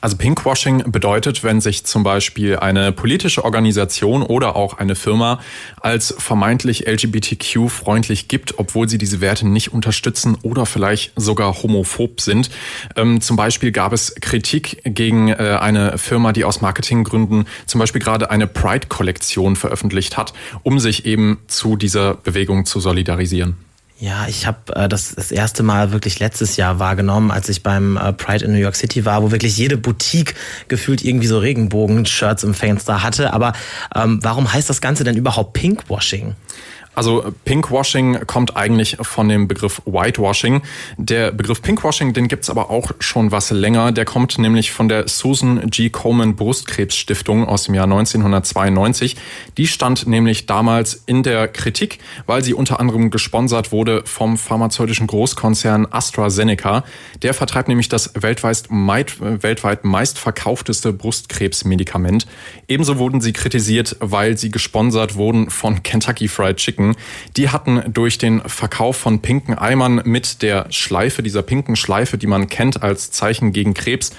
Also Pinkwashing bedeutet, wenn sich zum Beispiel eine politische Organisation oder auch eine Firma als vermeintlich LGBTQ-freundlich gibt, obwohl sie diese Werte nicht unterstützen oder vielleicht sogar homophob sind. Ähm, zum Beispiel gab es Kritik gegen äh, eine Firma, die aus Marketinggründen zum Beispiel gerade eine Pride-Kollektion veröffentlicht hat, um sich eben zu dieser Bewegung zu solidarisieren. Ja, ich habe äh, das das erste Mal wirklich letztes Jahr wahrgenommen, als ich beim äh, Pride in New York City war, wo wirklich jede Boutique gefühlt irgendwie so Regenbogen-Shirts im Fenster hatte. Aber ähm, warum heißt das Ganze denn überhaupt Pinkwashing? Also Pinkwashing kommt eigentlich von dem Begriff Whitewashing. Der Begriff Pinkwashing, den gibt's aber auch schon was länger. Der kommt nämlich von der Susan G. Komen Brustkrebsstiftung aus dem Jahr 1992. Die stand nämlich damals in der Kritik, weil sie unter anderem gesponsert wurde vom pharmazeutischen Großkonzern AstraZeneca. Der vertreibt nämlich das weltweit, weltweit meistverkaufteste Brustkrebsmedikament. Ebenso wurden sie kritisiert, weil sie gesponsert wurden von Kentucky Fried Chicken Pinken, die hatten durch den Verkauf von pinken Eimern mit der Schleife, dieser pinken Schleife, die man kennt als Zeichen gegen Krebs,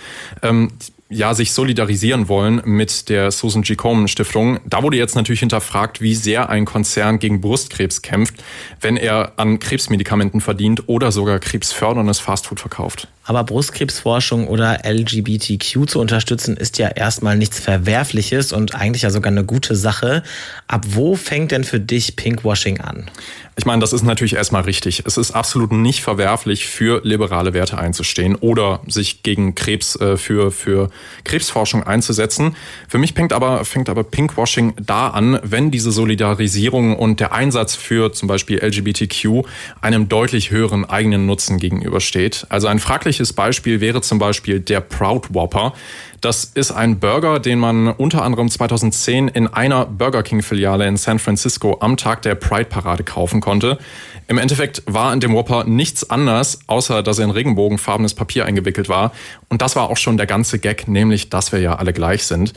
ähm, ja, sich solidarisieren wollen mit der Susan G. Komen Stiftung. Da wurde jetzt natürlich hinterfragt, wie sehr ein Konzern gegen Brustkrebs kämpft, wenn er an Krebsmedikamenten verdient oder sogar krebsförderndes Fastfood verkauft. Aber Brustkrebsforschung oder LGBTQ zu unterstützen ist ja erstmal nichts Verwerfliches und eigentlich ja sogar eine gute Sache. Ab wo fängt denn für dich Pinkwashing an? Ich meine, das ist natürlich erstmal richtig. Es ist absolut nicht verwerflich, für liberale Werte einzustehen oder sich gegen Krebs, äh, für, für Krebsforschung einzusetzen. Für mich fängt aber, fängt aber Pinkwashing da an, wenn diese Solidarisierung und der Einsatz für zum Beispiel LGBTQ einem deutlich höheren eigenen Nutzen gegenübersteht. Also ein fragliches Beispiel wäre zum Beispiel der Proud Whopper. Das ist ein Burger, den man unter anderem 2010 in einer Burger King Filiale in San Francisco am Tag der Pride Parade kaufen konnte. Im Endeffekt war in dem Whopper nichts anders, außer dass er in regenbogenfarbenes Papier eingewickelt war. Und das war auch schon der ganze Gag, nämlich, dass wir ja alle gleich sind.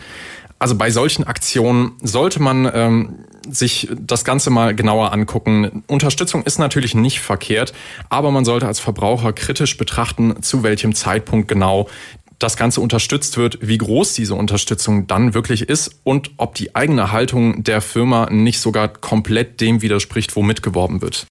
Also bei solchen Aktionen sollte man ähm, sich das Ganze mal genauer angucken. Unterstützung ist natürlich nicht verkehrt, aber man sollte als Verbraucher kritisch betrachten, zu welchem Zeitpunkt genau das Ganze unterstützt wird, wie groß diese Unterstützung dann wirklich ist und ob die eigene Haltung der Firma nicht sogar komplett dem widerspricht, womit geworben wird.